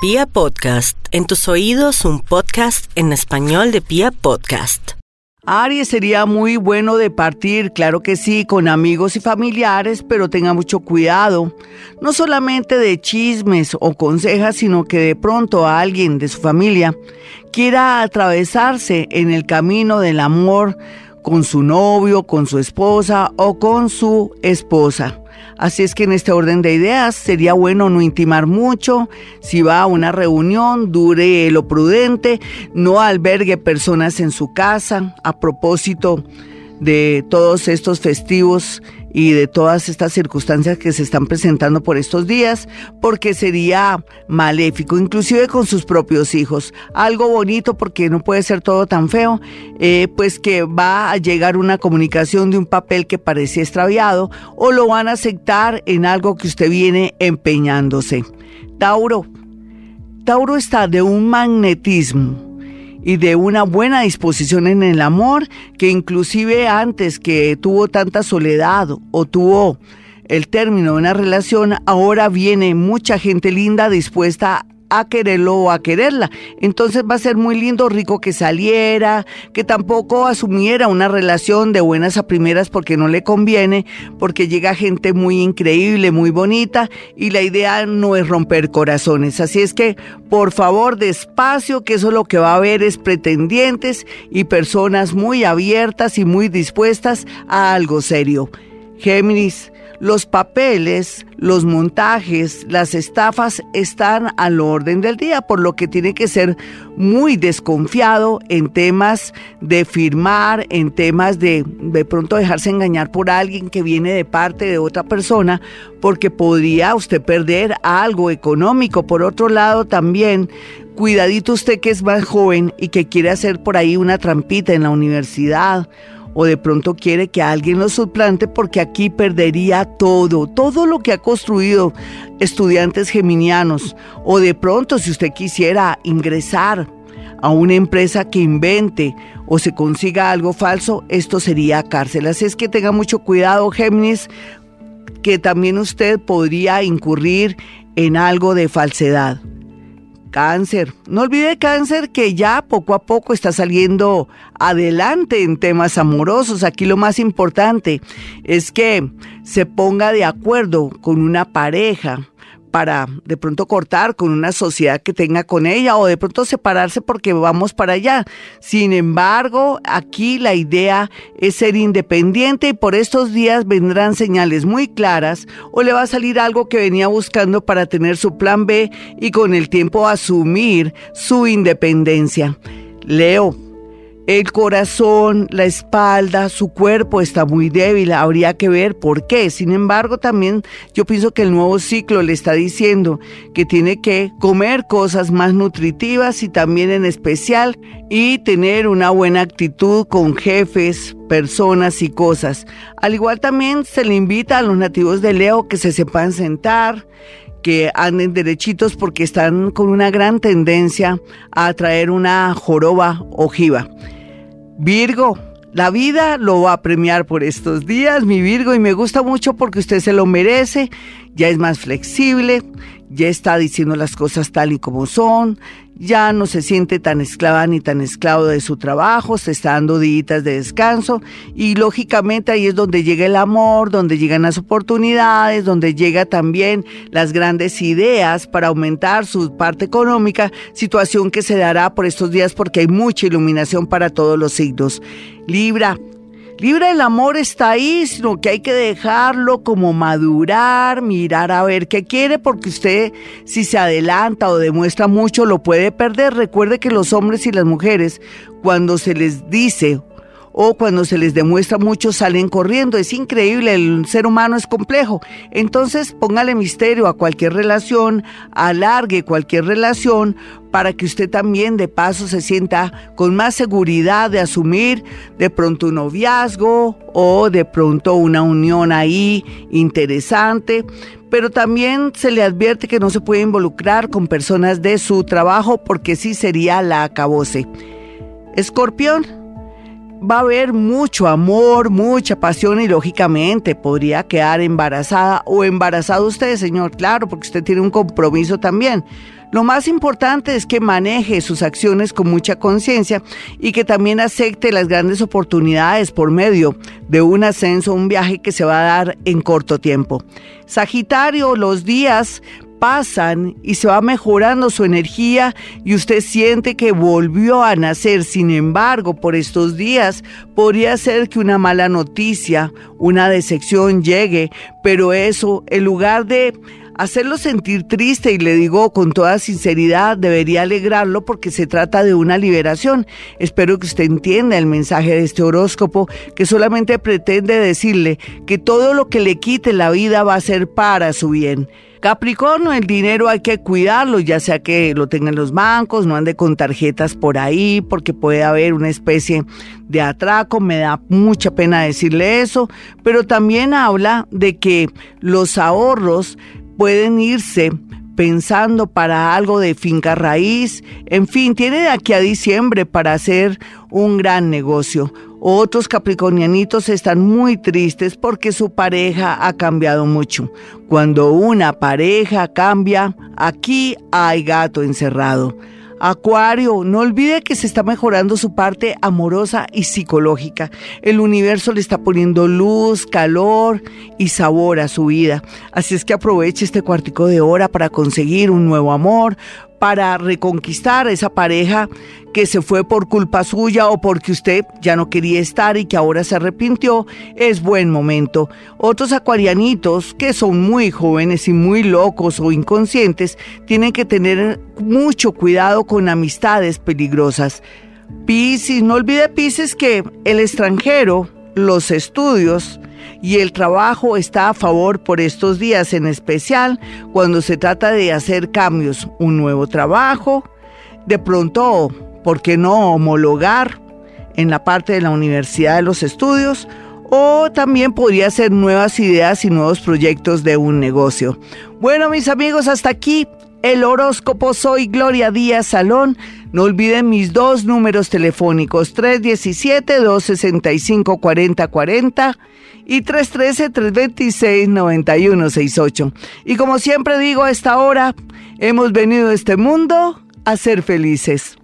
Pia Podcast, en tus oídos un podcast en español de Pia Podcast. Aries sería muy bueno de partir, claro que sí, con amigos y familiares, pero tenga mucho cuidado, no solamente de chismes o consejas, sino que de pronto alguien de su familia quiera atravesarse en el camino del amor con su novio, con su esposa o con su esposa. Así es que en este orden de ideas sería bueno no intimar mucho. Si va a una reunión, dure lo prudente, no albergue personas en su casa. A propósito de todos estos festivos y de todas estas circunstancias que se están presentando por estos días, porque sería maléfico, inclusive con sus propios hijos. Algo bonito porque no puede ser todo tan feo, eh, pues que va a llegar una comunicación de un papel que parecía extraviado o lo van a aceptar en algo que usted viene empeñándose. Tauro. Tauro está de un magnetismo y de una buena disposición en el amor, que inclusive antes que tuvo tanta soledad o tuvo el término de una relación, ahora viene mucha gente linda dispuesta a quererlo o a quererla. Entonces va a ser muy lindo, rico que saliera, que tampoco asumiera una relación de buenas a primeras porque no le conviene, porque llega gente muy increíble, muy bonita y la idea no es romper corazones. Así es que, por favor, despacio, que eso lo que va a haber es pretendientes y personas muy abiertas y muy dispuestas a algo serio. Géminis, los papeles, los montajes, las estafas están al orden del día, por lo que tiene que ser muy desconfiado en temas de firmar, en temas de de pronto dejarse engañar por alguien que viene de parte de otra persona, porque podría usted perder algo económico. Por otro lado, también cuidadito usted que es más joven y que quiere hacer por ahí una trampita en la universidad o de pronto quiere que alguien lo suplante porque aquí perdería todo, todo lo que ha construido estudiantes geminianos o de pronto si usted quisiera ingresar a una empresa que invente o se consiga algo falso, esto sería cárcel. Así es que tenga mucho cuidado, Géminis, que también usted podría incurrir en algo de falsedad. Cáncer. No olvide cáncer que ya poco a poco está saliendo adelante en temas amorosos. Aquí lo más importante es que se ponga de acuerdo con una pareja para de pronto cortar con una sociedad que tenga con ella o de pronto separarse porque vamos para allá. Sin embargo, aquí la idea es ser independiente y por estos días vendrán señales muy claras o le va a salir algo que venía buscando para tener su plan B y con el tiempo asumir su independencia. Leo, el corazón, la espalda, su cuerpo está muy débil, habría que ver por qué. Sin embargo, también yo pienso que el nuevo ciclo le está diciendo que tiene que comer cosas más nutritivas y también en especial y tener una buena actitud con jefes, personas y cosas. Al igual también se le invita a los nativos de Leo que se sepan sentar, que anden derechitos porque están con una gran tendencia a traer una joroba ojiva. Virgo, la vida lo va a premiar por estos días, mi Virgo, y me gusta mucho porque usted se lo merece, ya es más flexible, ya está diciendo las cosas tal y como son, ya no se siente tan esclava ni tan esclavo de su trabajo, se está dando días de descanso y lógicamente ahí es donde llega el amor, donde llegan las oportunidades, donde llega también las grandes ideas para aumentar su parte económica, situación que se dará por estos días porque hay mucha iluminación para todos los signos. Libra, Libre el amor está ahí, sino que hay que dejarlo como madurar, mirar a ver qué quiere, porque usted si se adelanta o demuestra mucho lo puede perder. Recuerde que los hombres y las mujeres, cuando se les dice o cuando se les demuestra mucho salen corriendo. Es increíble, el ser humano es complejo. Entonces póngale misterio a cualquier relación, alargue cualquier relación para que usted también de paso se sienta con más seguridad de asumir de pronto un noviazgo o de pronto una unión ahí interesante. Pero también se le advierte que no se puede involucrar con personas de su trabajo porque sí sería la acabose. Escorpión, va a haber mucho amor, mucha pasión y lógicamente podría quedar embarazada o embarazado usted, señor, claro, porque usted tiene un compromiso también. Lo más importante es que maneje sus acciones con mucha conciencia y que también acepte las grandes oportunidades por medio de un ascenso, un viaje que se va a dar en corto tiempo. Sagitario, los días pasan y se va mejorando su energía y usted siente que volvió a nacer. Sin embargo, por estos días podría ser que una mala noticia, una decepción llegue, pero eso, en lugar de hacerlo sentir triste y le digo con toda sinceridad, debería alegrarlo porque se trata de una liberación. Espero que usted entienda el mensaje de este horóscopo que solamente pretende decirle que todo lo que le quite la vida va a ser para su bien. Capricornio, el dinero hay que cuidarlo, ya sea que lo tengan los bancos, no ande con tarjetas por ahí, porque puede haber una especie de atraco, me da mucha pena decirle eso, pero también habla de que los ahorros pueden irse pensando para algo de finca raíz, en fin, tiene de aquí a diciembre para hacer un gran negocio. Otros capricornianitos están muy tristes porque su pareja ha cambiado mucho. Cuando una pareja cambia, aquí hay gato encerrado. Acuario, no olvide que se está mejorando su parte amorosa y psicológica. El universo le está poniendo luz, calor y sabor a su vida. Así es que aproveche este cuartico de hora para conseguir un nuevo amor, para reconquistar esa pareja que se fue por culpa suya o porque usted ya no quería estar y que ahora se arrepintió, es buen momento. Otros acuarianitos que son muy jóvenes y muy locos o inconscientes tienen que tener mucho cuidado con amistades peligrosas. Piscis, no olvide Piscis que el extranjero, los estudios, y el trabajo está a favor por estos días, en especial cuando se trata de hacer cambios, un nuevo trabajo, de pronto, ¿por qué no homologar en la parte de la universidad de los estudios? O también podría ser nuevas ideas y nuevos proyectos de un negocio. Bueno, mis amigos, hasta aquí el horóscopo. Soy Gloria Díaz Salón. No olviden mis dos números telefónicos, 317-265-4040 y 313-326-9168. Y como siempre digo, a esta hora hemos venido a este mundo a ser felices.